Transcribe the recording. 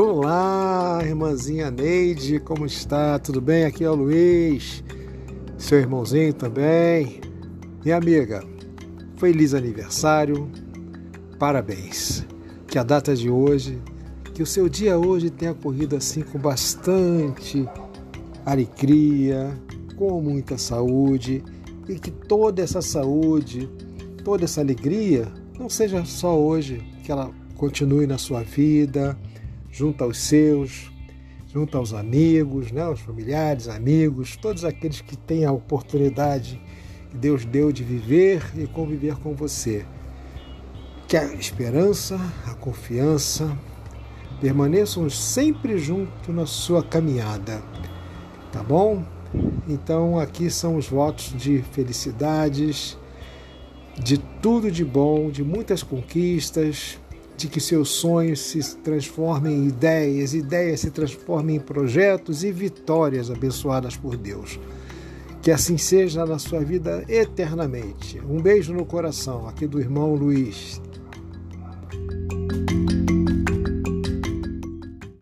Olá, irmãzinha Neide, como está? Tudo bem? Aqui é o Luiz, seu irmãozinho também. Minha amiga, feliz aniversário, parabéns. Que a data de hoje, que o seu dia hoje tenha corrido assim com bastante alegria, com muita saúde e que toda essa saúde, toda essa alegria não seja só hoje, que ela continue na sua vida junto aos seus, junto aos amigos, né, os familiares, amigos, todos aqueles que têm a oportunidade que Deus deu de viver e conviver com você. Que a esperança, a confiança permaneçam sempre junto na sua caminhada. Tá bom? Então aqui são os votos de felicidades, de tudo de bom, de muitas conquistas, de que seus sonhos se transformem em ideias, ideias se transformem em projetos e vitórias abençoadas por Deus. Que assim seja na sua vida eternamente. Um beijo no coração, aqui do irmão Luiz.